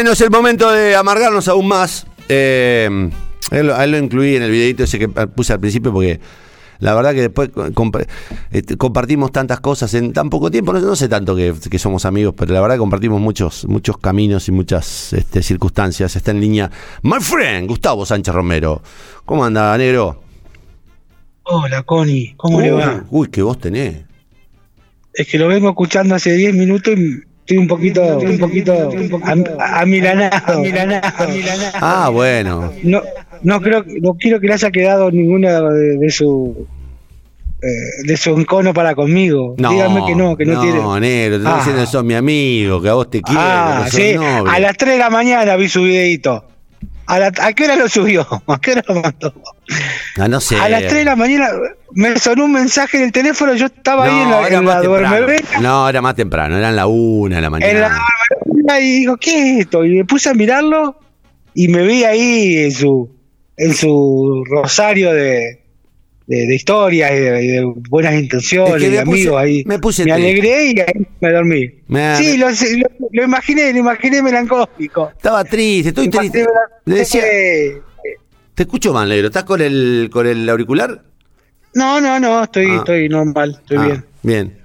Bueno, es el momento de amargarnos aún más. Eh, él, lo incluí en el videito ese que puse al principio porque la verdad que después este, compartimos tantas cosas en tan poco tiempo. No, no sé tanto que, que somos amigos, pero la verdad que compartimos muchos, muchos caminos y muchas este, circunstancias. Está en línea my friend Gustavo Sánchez Romero. ¿Cómo anda, negro? Hola, Connie, ¿cómo le va? Uy, qué vos tenés. Es que lo vengo escuchando hace 10 minutos y estoy un poquito, un poquito am- amilanado. Ah, bueno. No, no creo, no quiero que le haya quedado ninguna de, de su eh, de su encono para conmigo. No, Dígame que no, que no, tiene. negro, te estoy Ah. diciendo que sos mi amigo, que a vos te quiero, Ah, que sos sí, noble. a las 3 de la mañana vi su videito. ¿A, la- ¿A qué hora lo subió? ¿A qué hora lo mandó? Ah, no sé. A las 3 de la mañana me sonó un mensaje en el teléfono, yo estaba ahí en la, era en la duermevela. No, era más temprano, eran la una de la mañana. en la duermevela y digo, ¿qué es esto? Y me puse a mirarlo y me vi ahí en su en su rosario de, de, de historias y de, buenas intenciones, Es que de puse- amigos ahí. me puse me alegré y ahí me dormí. Me- sí, lo, lo, lo imaginé, lo imaginé melancólico. Estaba triste, estoy Me triste. Le decía, te escucho mal, negro. ¿Estás con el, con el auricular? No, no, no, estoy, Ah. estoy normal, estoy Ah, bien. Bien.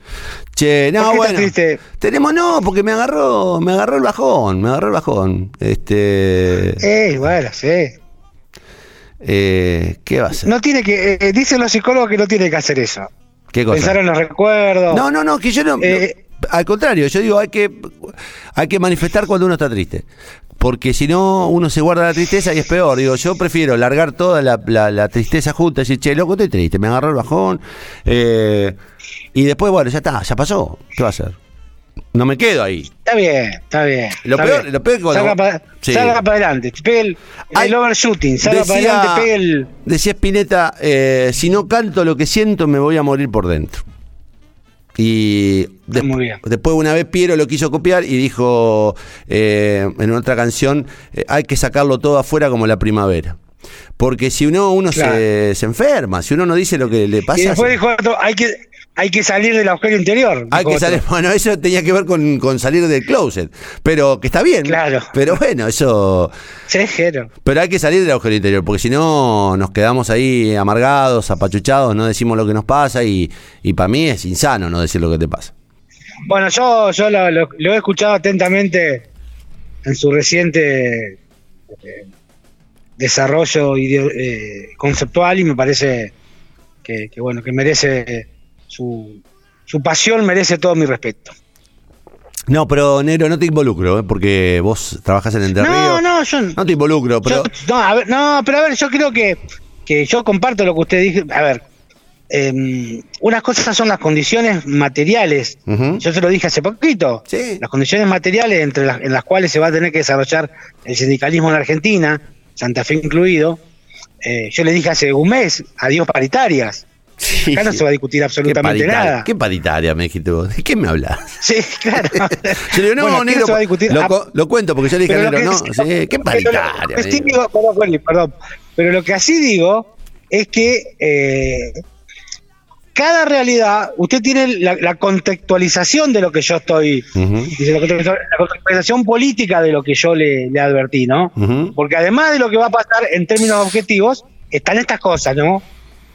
Che, no, ¿Por qué bueno. triste? Tenemos no, porque me agarró, me agarró el bajón, me agarró el bajón. Este, Eh, bueno, sí. Eh, ¿qué va a ser? No tiene que, eh, dicen los psicólogos que no tiene que hacer eso. ¿Qué cosa? Pensar en los recuerdos. No, no, no, que yo no. Eh, no, al contrario, yo digo, hay que, hay que manifestar cuando uno está triste. Porque si no, uno se guarda la tristeza y es peor. Digo, yo prefiero largar toda la, la- la tristeza junta y decir, che, loco, estoy triste, me agarró el bajón. eh, y después, bueno, ya está, ya pasó. ¿Qué va a hacer? No me quedo ahí. Está bien, está bien. Lo está peor- bien. lo peor es que cuando- Salga para Sí. adelante, pegue el, Ay, el overshooting, salga para adelante, pegue el... decía Spinetta, eh, si no canto lo que siento, me voy a morir por dentro. Y Muy bien. después una vez Piero lo quiso copiar y dijo eh, en otra canción, eh, hay que sacarlo todo afuera como la primavera. Porque si uno, uno Claro. se, se enferma, si uno no dice lo que le pasa... Y después se- dijo hay que, hay que salir del agujero interior. hay que salir, bueno, eso tenía que ver con, con salir del closet, pero que está bien. Claro. Pero bueno, eso... Sí, Jero. Pero hay que salir del agujero interior, porque si no nos quedamos ahí amargados, apachuchados, no decimos lo que nos pasa y, y para mí es insano no decir lo que te pasa. Bueno, yo, yo lo, lo- lo he escuchado atentamente en su reciente eh, desarrollo ideo- eh, conceptual y me parece que, que, bueno que merece su, su pasión merece todo mi respeto. No, pero Nero, no te involucro, ¿eh? porque vos trabajás en Entre No, Ríos. no, yo No te involucro, pero... Yo- no, a ver, no, pero a ver, yo creo que, que yo comparto lo que usted dijo. A ver, em, unas cosas son las condiciones materiales. Yo se lo dije hace poquito. Sí. Las condiciones materiales entre las, en las cuales se va a tener que desarrollar el sindicalismo en la Argentina, Santa Fe incluido. eh, yo le dije hace un mes, adiós paritarias. Sí. Acá no se va a discutir ¿Qué absolutamente nada. ¿Qué paritaria me dijiste vos? ¿De qué me hablas? Sí, claro. Yo le digo, no, Bueno, negro, se va a discutir. lo, Ah, lo cuento porque yo le dije negro, no, sí, ¿qué paritaria? lo digo, perdón, perdón. Pero lo que así digo es que eh, cada realidad, usted tiene la, la contextualización de lo que yo estoy, dice, la contextual- la contextualización política de lo que yo le, le advertí, ¿no? Porque además de lo que va a pasar en términos objetivos, están estas cosas, ¿no?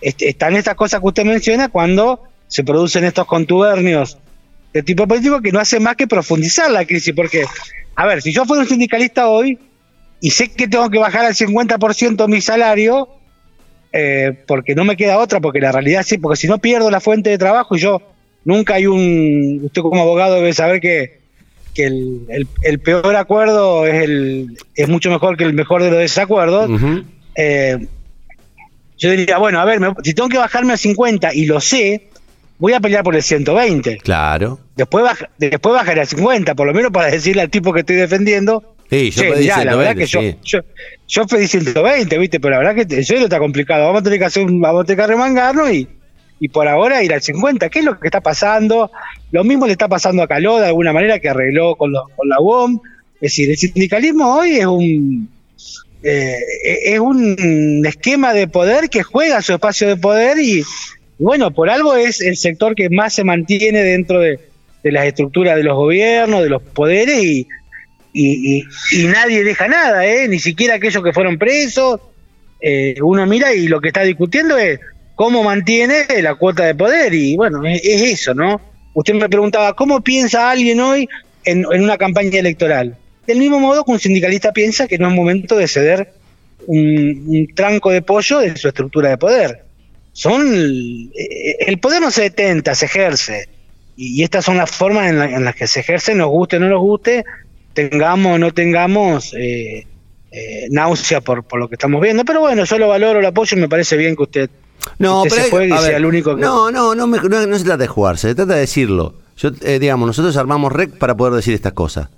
Est- Están estas cosas que usted menciona cuando se producen estos contubernios de tipo político que no hacen más que profundizar la crisis. Porque, a ver, si yo fuera un sindicalista hoy y sé que tengo que bajar al 50% mi salario, eh, porque no me queda otra, porque la realidad sí, porque si no pierdo la fuente de trabajo y yo nunca hay un, usted como abogado debe saber que, que el, el- el peor acuerdo es, el, es mucho mejor que el mejor de los desacuerdos. Eh, yo diría, bueno, a ver, me- si tengo que bajarme a 50 y lo sé, voy a pelear por el 120. Claro. Después, baja- después bajaré a 50, por lo menos para decirle al tipo que estoy defendiendo. Sí, yo "Che, pedí mirá, la verdad 120, que yo, sí. yo, yo pedí 120, ¿viste? Pero la verdad que en serio está complicado. Vamos a tener que hacer un, vamos a tener que remangarnos y, y por ahora ir al 50. ¿Qué es lo que está pasando? Lo mismo le está pasando a Caló de alguna manera que arregló con, los- con la UOM. Es decir, el sindicalismo hoy es un eh, es un esquema de poder que juega su espacio de poder y, bueno, por algo es el sector que más se mantiene dentro de, las estructuras de los gobiernos, de los poderes y, y, nadie deja nada, ¿eh? ni siquiera aquellos que fueron presos. Eh, uno mira y lo que está discutiendo es cómo mantiene la cuota de poder y bueno, es, eso, ¿no? Usted me preguntaba, ¿cómo piensa alguien hoy en, una campaña electoral? Del mismo modo que un sindicalista piensa que no es momento de ceder un, tranco de pollo de su estructura de poder. Son eh, el poder no se detenta, se ejerce. Y, estas son las formas en, las que se ejerce, nos guste o no nos guste, tengamos o no tengamos eh, eh, náusea por, por lo que estamos viendo. Pero bueno, yo lo valoro, lo apoyo y me parece bien que usted, no, se juegue y sea el único que... No, no, no, no, se trata de jugarse, se trata de decirlo. Yo, eh, digamos, nosotros armamos REC para poder decir estas cosas.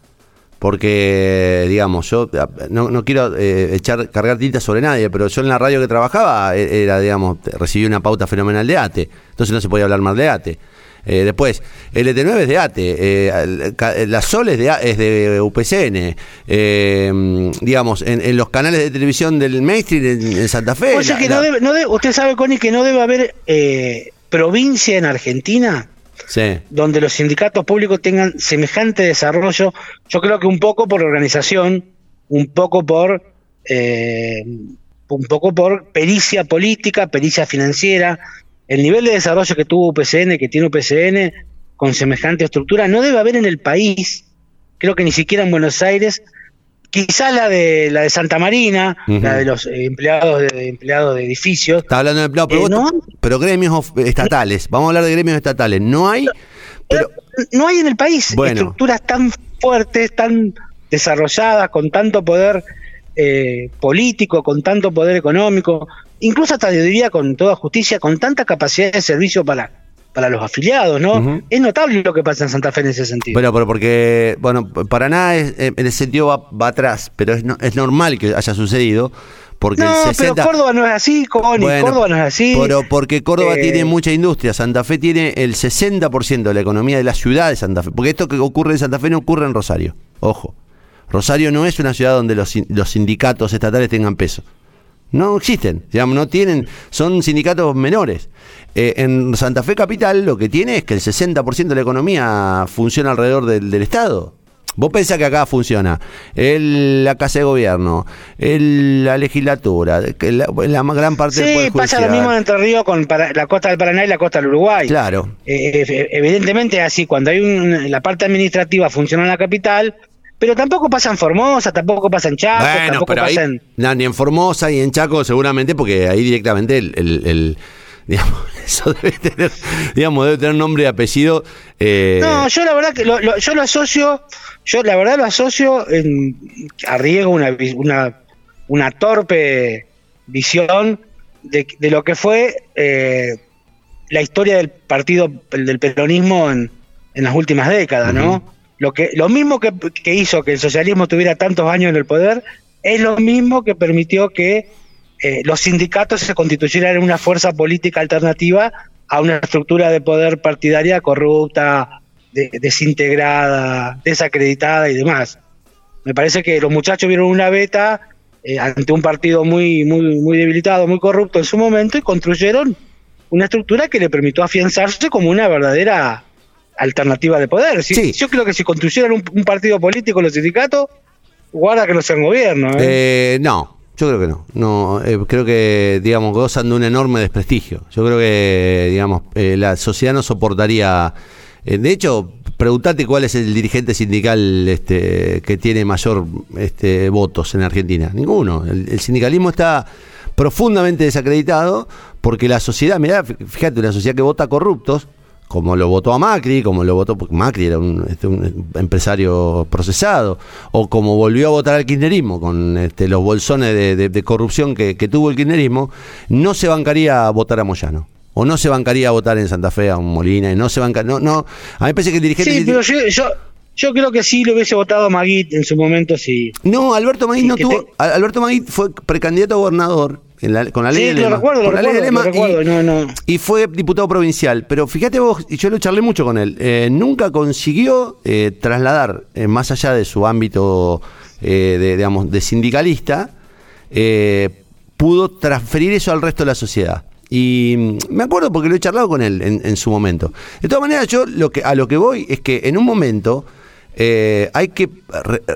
Porque, digamos, yo no, no quiero echar cargar tinta sobre nadie, pero yo en la radio que trabajaba era, digamos, recibí una pauta fenomenal de ATE. Entonces no se podía hablar más de ATE. Eh, después, el ET9 es de ATE, eh, la SOL es de, es de UPCN, eh, digamos, en, los canales de televisión del mainstream en, Santa Fe. O sea que no debe, no usted sabe, Connie, que no debe haber provincia en Argentina donde los sindicatos públicos tengan semejante desarrollo. Yo creo que un poco por organización, un poco por... un poco por pericia política, pericia financiera, el nivel de desarrollo que tuvo UPCN, que tiene UPCN, con semejante estructura, no debe haber en el país, creo que ni siquiera en Buenos Aires, quizás la de la de Santa Marina, la de los empleados de empleados de edificios. Está hablando de empleados, pero, eh, gremios estatales. Vamos a hablar de gremios estatales. No hay. Pero, no hay en el país estructuras tan fuertes, tan desarrolladas, con tanto poder eh, político, con tanto poder económico incluso hasta yo diría con toda justicia, con tanta capacidad de servicio para, para los afiliados, ¿no? Es notable lo que pasa en Santa Fe en ese sentido. Bueno, pero porque, bueno, para nada es, en ese sentido va, atrás, pero es, es normal que haya sucedido. Porque no, pero Córdoba no es así, Córdoba no es así. Pero porque Córdoba eh, tiene mucha industria, Santa Fe tiene el 60% de la economía de la ciudad de Santa Fe. Porque esto que ocurre en Santa Fe no ocurre en Rosario, ojo. Rosario no es una ciudad donde los, los sindicatos estatales tengan peso. No existen, digamos, no tienen, son sindicatos menores. Eh, en Santa Fe Capital lo que tiene es que el 60% de la economía funciona alrededor del, Estado. Vos pensás que acá funciona la Casa de Gobierno, la legislatura, la, la, gran parte del Poder pasa lo mismo en Entre Ríos con la costa del Paraná y la costa del Uruguay. Claro. Eh, eh, evidentemente así, cuando hay la parte administrativa funciona en la capital, pero tampoco pasa en Formosa, tampoco pasa en Chaco, tampoco pasa en... ni en Formosa y en Chaco seguramente, porque ahí directamente el, digamos, eso debe tener, digamos, debe tener nombre y apellido. Eh, no, yo la verdad que lo, yo lo asocio, yo la verdad lo asocio en, arriesgo una, una, una torpe visión de, de lo que fue eh, la historia del partido del peronismo en, en las últimas décadas, ¿no? Lo, que, lo mismo que, hizo que el socialismo tuviera tantos años en el poder es lo mismo que permitió que eh, los sindicatos se constituyeran en una fuerza política alternativa a una estructura de poder partidaria corrupta, desintegrada, desacreditada y demás. Me parece que los muchachos vieron una beta eh, ante un partido muy, muy, muy debilitado, muy corrupto en su momento y construyeron una estructura que le permitió afianzarse como una verdadera alternativa de poder. sí. Yo creo que si construyeran un, partido político los sindicatos, guarda que no sean gobierno. ¿eh? ¿eh? no, yo creo que no. no eh, creo que, digamos, gozan de un enorme desprestigio. Yo creo que, digamos, eh, la sociedad no soportaría. de hecho, pregúntate cuál es el dirigente sindical este, que tiene mayor este, votos en Argentina. Ninguno. el sindicalismo está profundamente desacreditado porque la sociedad, mirá, fíjate, una sociedad que vota corruptos como lo votó a Macri, como lo votó, porque Macri era un, este, empresario procesado, o como volvió a votar al kirchnerismo con este, los bolsones de, corrupción que, tuvo el kirchnerismo, no se bancaría a votar a Moyano. O no se bancaría a votar en Santa Fe a un Molina, y no se banca, no, no, a mí me parece que el dirigente... Sí, pero yo, yo, creo que sí lo hubiese votado a Maguit en su momento, sí. No, Alberto Maguit no tuvo, Alberto Maguit fue precandidato a gobernador con la ley sí, de Lema. Recuerdo, con la ley de Lema recuerdo, y, no, no. y, fue diputado provincial. Pero fíjate vos, y yo lo charlé mucho con él, eh, nunca consiguió eh, trasladar, eh, más allá de su ámbito de, digamos, de sindicalista, pudo transferir eso al resto de la sociedad. Y mm, me acuerdo porque lo he charlado con él en, en su momento. De todas maneras, yo lo que, a lo que voy es que en un momento eh, hay que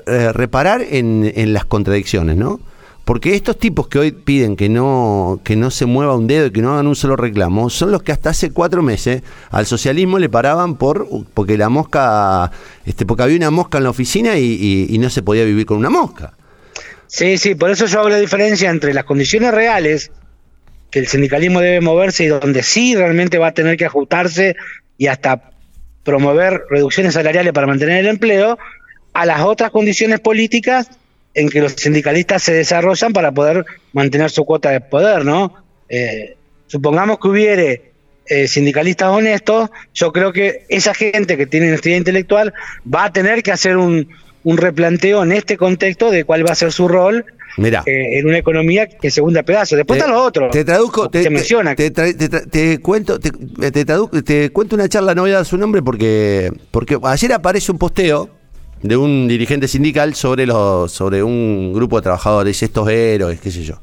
eh, reparar en, en, las contradicciones, ¿no? Porque estos tipos que hoy piden que no, que no se mueva un dedo y que no hagan un solo reclamo, son los que hasta hace cuatro meses al socialismo le paraban por porque la mosca, este, porque había una mosca en la oficina y, y no se podía vivir con una mosca. Sí, sí, por eso yo hago la diferencia entre las condiciones reales que el sindicalismo debe moverse y donde sí realmente va a tener que ajustarse y hasta promover reducciones salariales para mantener el empleo, a las otras condiciones políticas en que los sindicalistas se desarrollan para poder mantener su cuota de poder, ¿no? Eh, supongamos que hubiere eh, sindicalistas honestos, yo creo que esa gente que tiene honestidad intelectual va a tener que hacer un, un replanteo en este contexto de cuál va a ser su rol Mira. Eh, en una economía que se hunde a pedazos. Después están los otros. Te traduzco, te, menciona. Te, cuento, te, cuento una charla, no voy a dar su nombre porque, porque ayer aparece un posteo de un dirigente sindical sobre los, sobre un grupo de trabajadores, estos héroes, qué sé yo.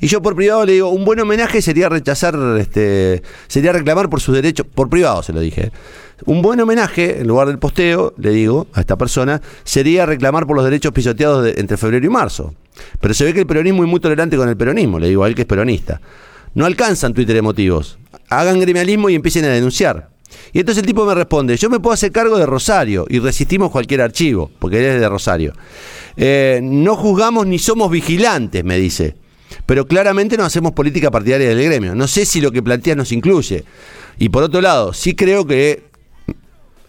Y yo por privado le digo, un buen homenaje sería rechazar, este, sería reclamar por sus derechos, por privado se lo dije. Un buen homenaje, en lugar del posteo, le digo a esta persona, sería reclamar por los derechos pisoteados entre febrero y marzo. Pero se ve que el peronismo es muy tolerante con el peronismo, le digo a él que es peronista. No alcanzan Twitter emotivos. Hagan gremialismo y empiecen a denunciar. Y entonces el tipo me responde, yo me puedo hacer cargo de Rosario y resistimos cualquier archivo, porque él es de Rosario. Eh, no juzgamos ni somos vigilantes, me dice. Pero claramente no hacemos política partidaria del gremio. No sé si lo que plantea nos incluye. Y por otro lado, sí creo que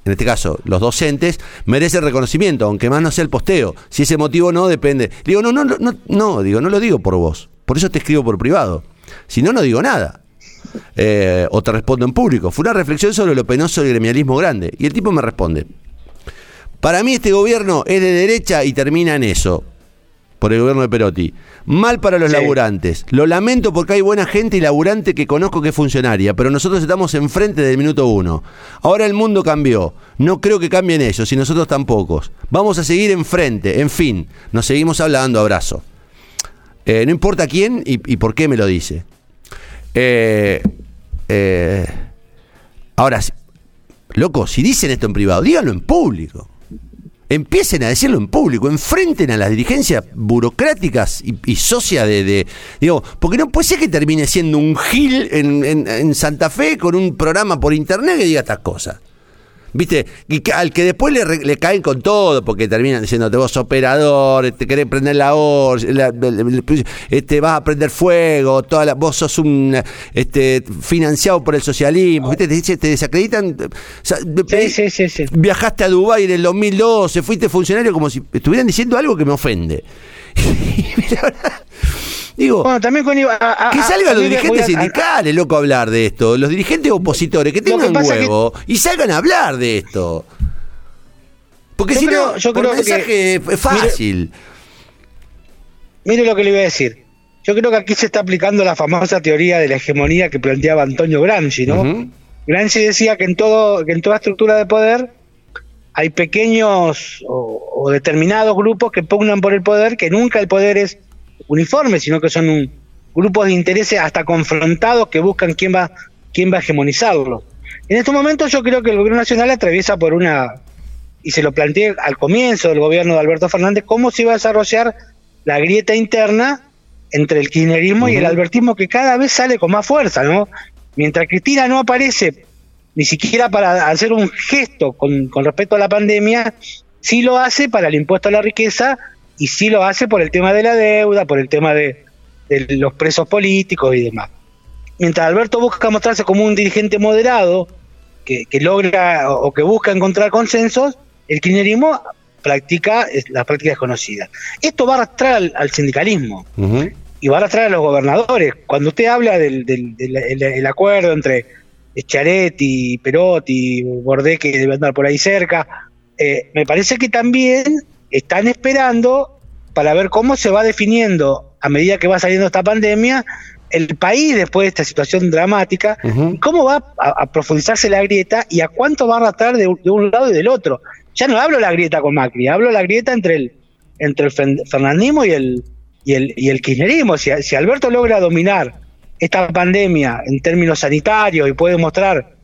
en este caso, los docentes, merecen reconocimiento, aunque más no sea el posteo. Si ese motivo no, depende. Digo, no, no, no, no, digo, no lo digo por vos. Por eso te escribo por privado. Si no, no digo nada. Eh, o te respondo en público. Fue una reflexión sobre lo penoso del gremialismo grande. Y el tipo me responde. Para mí este gobierno es de derecha y termina en eso por el gobierno de Perotti. Mal para los laburantes. Lo lamento porque hay buena gente y laburante que conozco que es funcionaria, pero nosotros estamos enfrente del minuto uno. Ahora el mundo cambió. No creo que cambien ellos y nosotros tampoco. Vamos a seguir enfrente. En fin, nos seguimos hablando. Abrazo. Eh, no importa quién y, por qué me lo dice. Eh, eh, ahora, loco, si dicen esto en privado, díganlo en público empiecen a decirlo en público, enfrenten a las dirigencias burocráticas y, y socia de, Digo, porque no puede ser que termine siendo un gil en Santa Fe con un programa por internet que diga estas cosas. ¿Viste? Y al que después le, caen con todo, porque terminan diciéndote vos operador, te querés prender la hora, este, vas a prender fuego, toda vos sos un este, financiado por el socialismo, ¿viste? Te, te desacreditan. sí, sí, sí, Viajaste a Dubái en el 2012, fuiste funcionario como si estuvieran diciendo algo que me ofende. Digo, también con, que salgan los dirigentes sindicales, loco, a hablar de esto. Los dirigentes opositores, que tengan huevo y salgan a hablar de esto. Porque si no, yo creo mensaje es fácil. Mire, lo que le iba a decir. Yo creo que aquí se está aplicando la famosa teoría de la hegemonía que planteaba Antonio Gramsci, ¿no? Gramsci decía que en todo, que en toda estructura de poder hay pequeños o, determinados grupos que pugnan por el poder, que nunca el poder es uniforme, sino que son grupos de intereses hasta confrontados que buscan quién va, quién va a hegemonizarlo. En estos momentos yo creo que el gobierno nacional atraviesa por una, y se lo planteé al comienzo del gobierno de Alberto Fernández, cómo se iba a desarrollar la grieta interna entre el kirchnerismo y el albertismo que cada vez sale con más fuerza, ¿no? Mientras Cristina no aparece ni siquiera para hacer un gesto con, con respecto a la pandemia, sí lo hace para el impuesto a la riqueza y sí lo hace por el tema de la deuda, por el tema de, los presos políticos y demás. Mientras Alberto busca mostrarse como un dirigente moderado, que, logra o que busca encontrar consensos, el kirchnerismo practica las prácticas conocidas. Esto va a arrastrar al, sindicalismo y va a arrastrar a los gobernadores. Cuando usted habla del, del acuerdo entre Charetti, Perotti, Bordé, que debe andar por ahí cerca, eh, me parece que también están esperando para ver cómo se va definiendo a medida que va saliendo esta pandemia el país después de esta situación dramática, cómo va a, profundizarse la grieta y a cuánto va a arrastrar de, un lado y del otro. Ya no hablo la grieta con Macri, hablo la grieta entre el, entre el fernandismo y el, y el, y el kirchnerismo. Si, si Alberto logra dominar esta pandemia en términos sanitarios y puede mostrar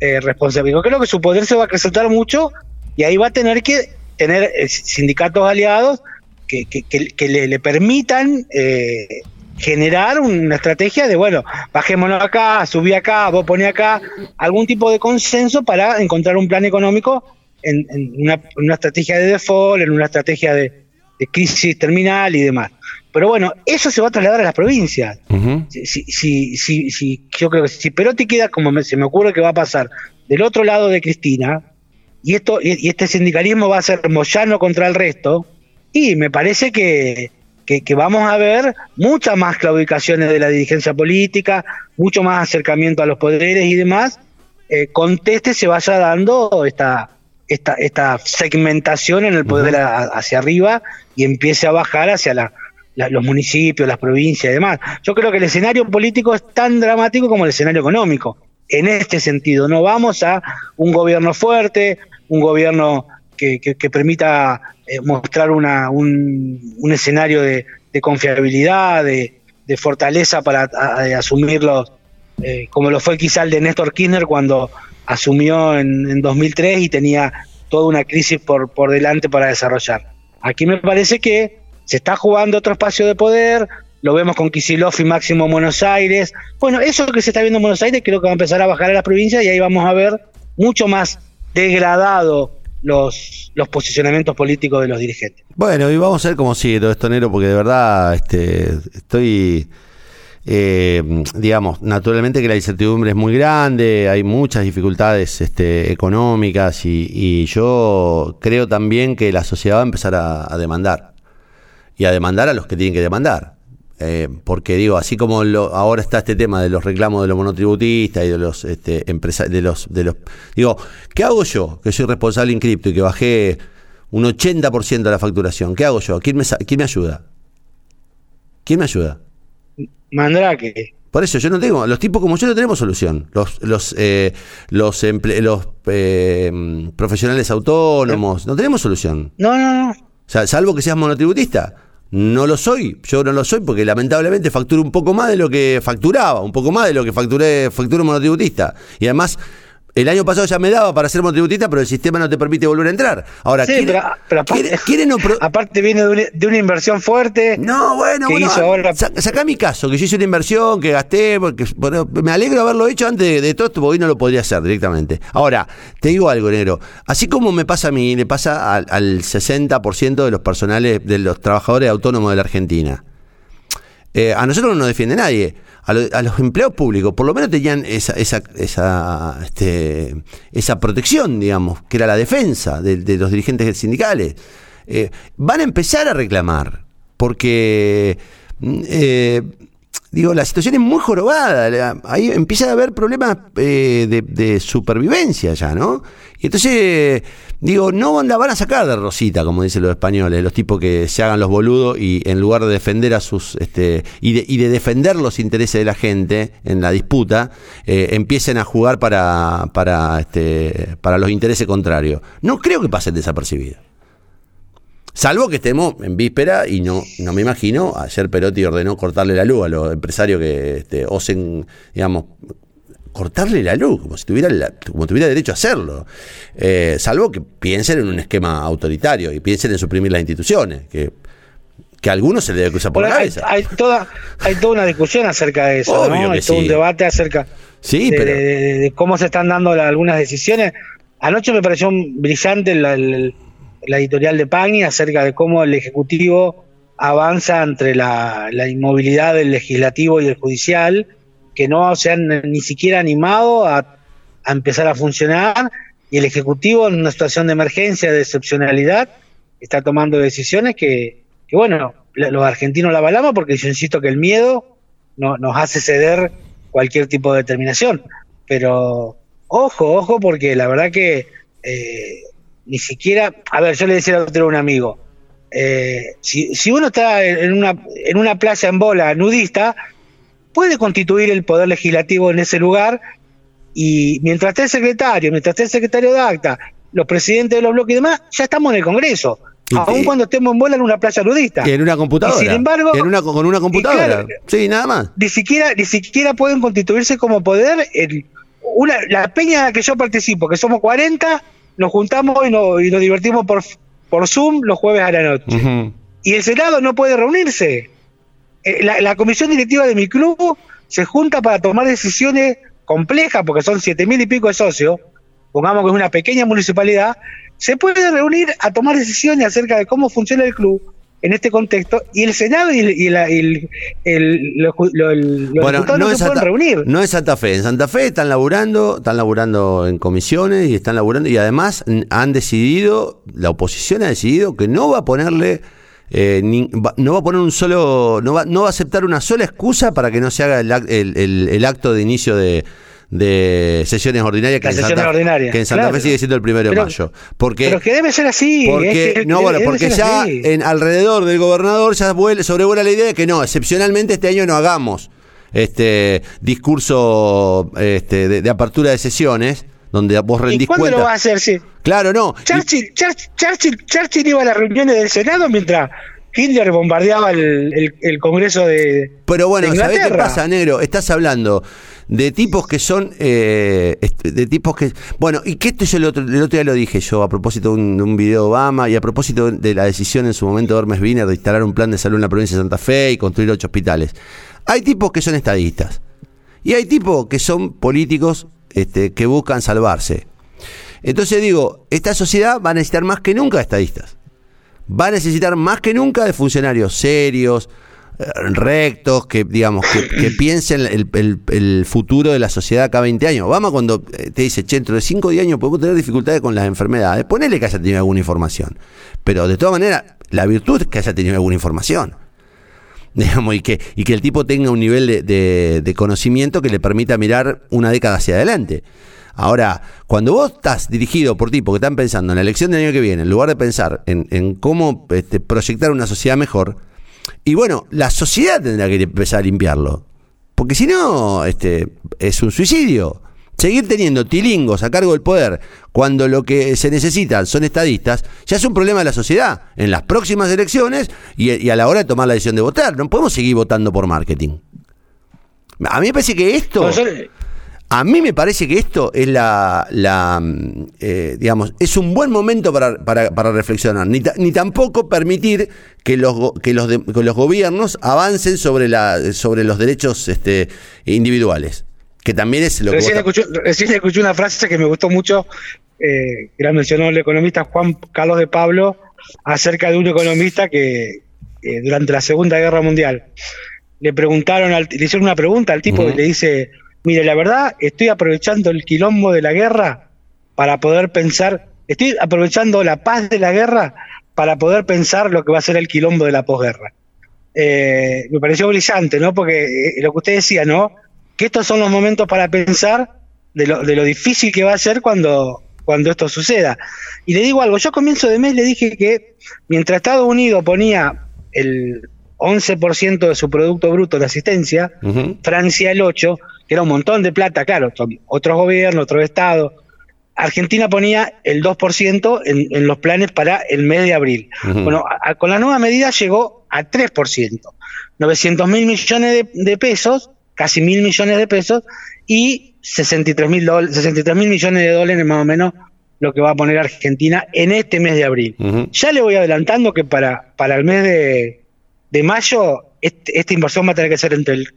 eh, responsabilidad, creo que su poder se va a acrecentar mucho y ahí va a tener que tener eh, sindicatos aliados que, que, le, permitan eh, generar una estrategia de, bueno, bajémonos acá, subí acá, vos poné acá, algún tipo de consenso para encontrar un plan económico en, una, estrategia de default, en una estrategia de, crisis terminal y demás. Pero bueno, eso se va a trasladar a las provincias. si, si, si, yo creo que si Perotti queda como se me ocurre que va a pasar del otro lado de Cristina, y esto y, este sindicalismo va a ser Moyano contra el resto, y me parece que, que, vamos a ver muchas más claudicaciones de la dirigencia política, mucho más acercamiento a los poderes y demás, eh, conteste se vaya dando esta, esta, esta segmentación en el poder hacia arriba y empiece a bajar hacia la, los municipios, las provincias y demás. Yo creo que el escenario político es tan dramático como el escenario económico. En este sentido, no vamos a un gobierno fuerte, un gobierno que, que, permita eh, mostrar una, un, escenario de, confiabilidad, de, fortaleza para asumirlos, eh, como lo fue quizá el de Néstor Kirchner cuando asumió en, en 2003 y tenía toda una crisis por, por delante para desarrollar. Aquí me parece que se está jugando otro espacio de poder, lo vemos con Kisilov y Máximo Buenos Aires. Bueno, eso que se está viendo en Buenos Aires creo que va a empezar a bajar a las provincias y ahí vamos a ver mucho más degradado los, posicionamientos políticos de los dirigentes. Bueno, y vamos a ver cómo sigue todo esto, Nero, porque de verdad este, estoy eh, digamos, naturalmente que la incertidumbre es muy grande, hay muchas dificultades este, económicas y, yo creo también que la sociedad va a empezar a, demandar y a demandar a los que tienen que demandar. Eh, porque digo, así como ahora está este tema de los reclamos de los monotributistas y de los este, empresarios, de los, de los, digo, ¿qué hago yo? Que soy responsable en cripto y que bajé un 80% de la facturación. ¿Qué hago yo? ¿Quién me, quién me ayuda? ¿Quién me ayuda? Mandrake. Por eso yo no tengo, los tipos como yo no tenemos solución. Los los eh, los, los eh, profesionales autónomos, no tenemos solución. No, no, no. O sea, salvo que seas monotributista. No lo soy, yo no lo soy porque lamentablemente facturo un poco más de lo que facturaba, un poco más de lo que facturé, facturo monotributista. Y además el año pasado ya me daba para ser monotributista, pero el sistema no te permite volver a entrar. Ahora, sí, pero, aparte, viene de una, inversión fuerte. No, bueno, bueno. Hizo mi caso, que yo hice una inversión, que gasté, porque me alegro de haberlo hecho antes de, todo esto, porque hoy no lo podría hacer directamente. Ahora, te digo algo, negro. Así como me pasa a mí, le pasa al, al 60% de los personales, de los trabajadores autónomos de la Argentina. Eh, a nosotros no nos defiende nadie a, los empleados públicos, por lo menos tenían esa, esa, esa, este, esa protección, digamos, que era la defensa de, los dirigentes sindicales. Eh, van a empezar a reclamar, porque, mm, eh, digo, la situación es muy jorobada, ahí empieza a haber problemas de, de, supervivencia ya, ¿no? Y entonces Digo, no la van a sacar de Rosita, como dicen los españoles, los tipos que se hagan los boludos y en lugar de defender a sus este y de, y de defender los intereses de la gente en la disputa, eh, empiecen a jugar para para este para los intereses contrarios. No creo que pasen desapercibidos. Salvo que estemos en víspera y no, no me imagino, ayer Perotti ordenó cortarle la luz a los empresarios que este, osen, digamos, cortarle la luz, como si tuviera, como tuviera derecho a hacerlo. Eh, salvo que piensen en un esquema autoritario y piensen en suprimir las instituciones, que, que a algunos se le debe cruzar por la cabeza. Hay, toda, hay toda una discusión acerca de eso, hay todo un debate acerca de, cómo se están dando algunas decisiones. Anoche me pareció brillante la, la, editorial de Pagni acerca de cómo el Ejecutivo avanza entre la, la inmovilidad del legislativo y el judicial que no se han ni siquiera animado a, empezar a funcionar y el Ejecutivo en una situación de emergencia, de excepcionalidad, está tomando decisiones que, bueno, los argentinos la avalamos porque yo insisto que el miedo no, nos hace ceder cualquier tipo de determinación. Pero ojo, ojo, porque la verdad que eh, ni siquiera, a ver, yo le decía a otro un amigo, eh, si, si uno está en una, en una playa en bola nudista, puede constituir el poder legislativo en ese lugar y mientras esté el secretario, mientras esté el secretario de acta, los presidentes de los bloques y demás, ya estamos en el Congreso. Aun cuando estemos en bola en una playa ludista. Y en una computadora. sin embargo, en una, con una computadora. sí, nada más. Ni siquiera, ni siquiera pueden constituirse como poder. En la peña en la que yo participo, que somos 40, nos juntamos y nos, y nos divertimos por, por Zoom los jueves a la noche. Y el Senado no puede reunirse. Eh, la, la, comisión directiva de mi club se junta para tomar decisiones complejas, porque son siete mil y pico de socios, pongamos que es una pequeña municipalidad, se puede reunir a tomar decisiones acerca de cómo funciona el club en este contexto y el Senado y, el, los, diputados no, se pueden reunir. No es Santa Fe. En Santa Fe están laburando, están laburando en comisiones y están laburando y además han decidido, la oposición ha decidido que no va a ponerle eh, no va a poner un solo, no va, no va a aceptar una sola excusa para que no se haga el acto de inicio de, de sesiones ordinarias que, en Santa, que en Santa, Fe sigue siendo el primero de mayo. Porque, pero que debe ser así. Porque, no, bueno, porque ya en alrededor del gobernador ya sobrevuela la idea de que no, excepcionalmente este año no hagamos este discurso este, de, apertura de sesiones donde vos rendís ¿Y cuándo lo va a hacer? Sí. Claro, no. Churchill, Churchill, Churchill, iba a las reuniones del Senado mientras Hitler bombardeaba el, el, Congreso de. Pero bueno, ¿sabés qué pasa, negro? Estás hablando de tipos que son, eh, de tipos que, bueno, y que esto yo el otro, el otro día lo dije yo a propósito de un, video de Obama y a propósito de la decisión en su momento de Hermes Wiener de instalar un plan de salud en la provincia de Santa Fe y construir ocho hospitales. Hay tipos que son estadistas y hay tipos que son políticos este, que buscan salvarse. Entonces digo, esta sociedad va a necesitar más que nunca de estadistas. Va a necesitar más que nunca de funcionarios serios, rectos, que digamos, que, piensen el, futuro de la sociedad cada 20 años. Obama cuando eh, te dice, che, dentro de 5 o 10 años podemos tener dificultades con las enfermedades, ponele que haya tenido alguna información. Pero de todas maneras, la virtud es que haya tenido alguna información. Digamos, y que, y que el tipo tenga un nivel de, conocimiento que le permita mirar una década hacia adelante. Ahora, cuando vos estás dirigido por tipos que están pensando en la elección del año que viene, en lugar de pensar en, cómo este, proyectar una sociedad mejor, y bueno, la sociedad tendrá que empezar a limpiarlo. Porque si no, este, es un suicidio. Seguir teniendo tilingos a cargo del poder cuando lo que se necesitan son estadistas, ya es un problema de la sociedad en las próximas elecciones y, a la hora de tomar la decisión de votar. No podemos seguir votando por marketing. A mí me parece que esto... A mí me parece que esto es la, la eh, digamos, es un buen momento para, para, reflexionar, ni, ni, tampoco permitir que los, que los, los gobiernos avancen sobre, la, sobre los derechos este, individuales, que también es lo recién que... recién escuché una frase que me gustó mucho, eh, que la mencionó el economista Juan Carlos de Pablo, acerca de un economista que durante la Segunda Guerra Mundial le preguntaron, al, le hicieron una pregunta al tipo y le dice Mire, la verdad, estoy aprovechando el quilombo de la guerra para poder pensar, estoy aprovechando la paz de la guerra para poder pensar lo que va a ser el quilombo de la posguerra. Eh, me pareció brillante, ¿no? Porque eh, lo que usted decía, ¿no? Que estos son los momentos para pensar de lo, de lo difícil que va a ser cuando, cuando esto suceda. Y le digo algo, yo a comienzo de mes le dije que mientras Estados Unidos ponía el 11% de su Producto Bruto de asistencia, Francia el 8%, que era un montón de plata, claro, otros gobiernos, otros estados. Argentina ponía el 2% en, en, los planes para el mes de abril. Bueno, con la nueva medida llegó a 3%, 900 mil millones de, pesos, casi mil millones de pesos, y 63 mil millones de dólares más o menos lo que va a poner Argentina en este mes de abril. Ya le voy adelantando que para, para el mes de, de mayo este, esta inversión va a tener que ser entre el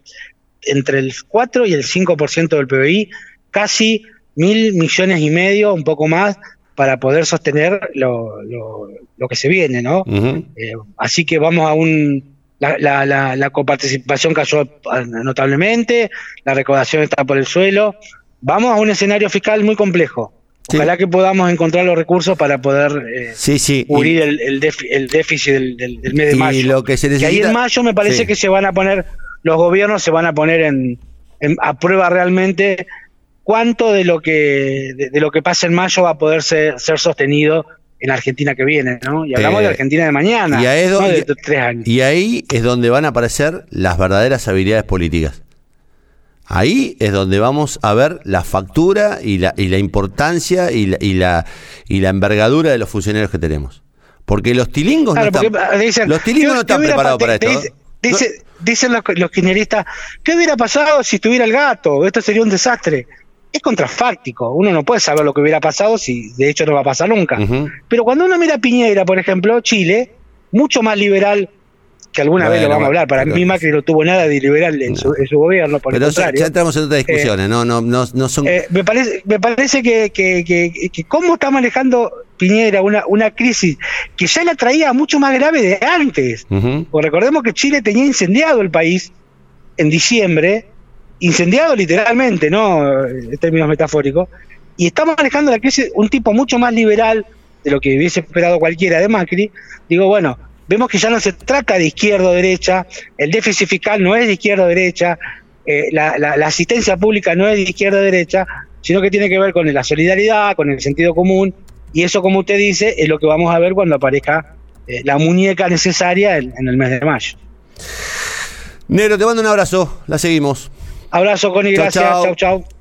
entre el 4 y el 5% del PBI, casi mil millones y medio, un poco más, para poder sostener lo, lo, que se viene, ¿no? Eh, así que vamos a un... La, la, la, coparticipación cayó notablemente, la recaudación está por el suelo. Vamos a un escenario fiscal muy complejo. Ojalá que podamos encontrar los recursos para poder eh, cubrir el, el, déficit del, del, mes de mayo. Lo que, se necesita... ahí en mayo me parece que se van a poner los gobiernos se van a poner en, a prueba realmente cuánto de lo que de, lo que pasa en mayo va a poder ser, ser sostenido en la Argentina que viene, ¿no? Y hablamos de eh, Argentina de mañana, y ahí no de tres años. Y ahí es donde van a aparecer las verdaderas habilidades políticas. Ahí es donde vamos a ver la factura y la, y la importancia y la, y la, y la envergadura de los funcionarios que tenemos. Porque los tilingos no están, los tilingos no están preparados para esto. Dice, dicen los, los kirchneristas, ¿qué hubiera pasado si estuviera el gato? Esto sería un desastre. Es contrafáctico. Uno no puede saber lo que hubiera pasado si de hecho no va a pasar nunca. Pero cuando uno mira a Piñera, por ejemplo, Chile, mucho más liberal que alguna vez lo vamos a hablar. Para mí Macri no tuvo nada de liberal en, su, gobierno, por pero Ya, entramos en otras discusiones, eh, no, no, no, no son... Eh, me parece, me parece que, que, que, cómo está manejando Piñera una, una crisis que ya la traía mucho más grave de antes. Porque recordemos que Chile tenía incendiado el país en diciembre, incendiado literalmente, no en términos metafóricos, y está manejando la crisis un tipo mucho más liberal de lo que hubiese esperado cualquiera de Macri. Digo, bueno, vemos que ya no se trata de izquierda o derecha, el déficit fiscal no es de izquierda o derecha, eh, la, asistencia pública no es de izquierda o derecha, sino que tiene que ver con la solidaridad, con el sentido común, y eso, como usted dice, es lo que vamos a ver cuando aparezca eh, la muñeca necesaria en, el mes de mayo. Negro, te mando un abrazo, la seguimos. Abrazo, Connie, gracias, chau, chau.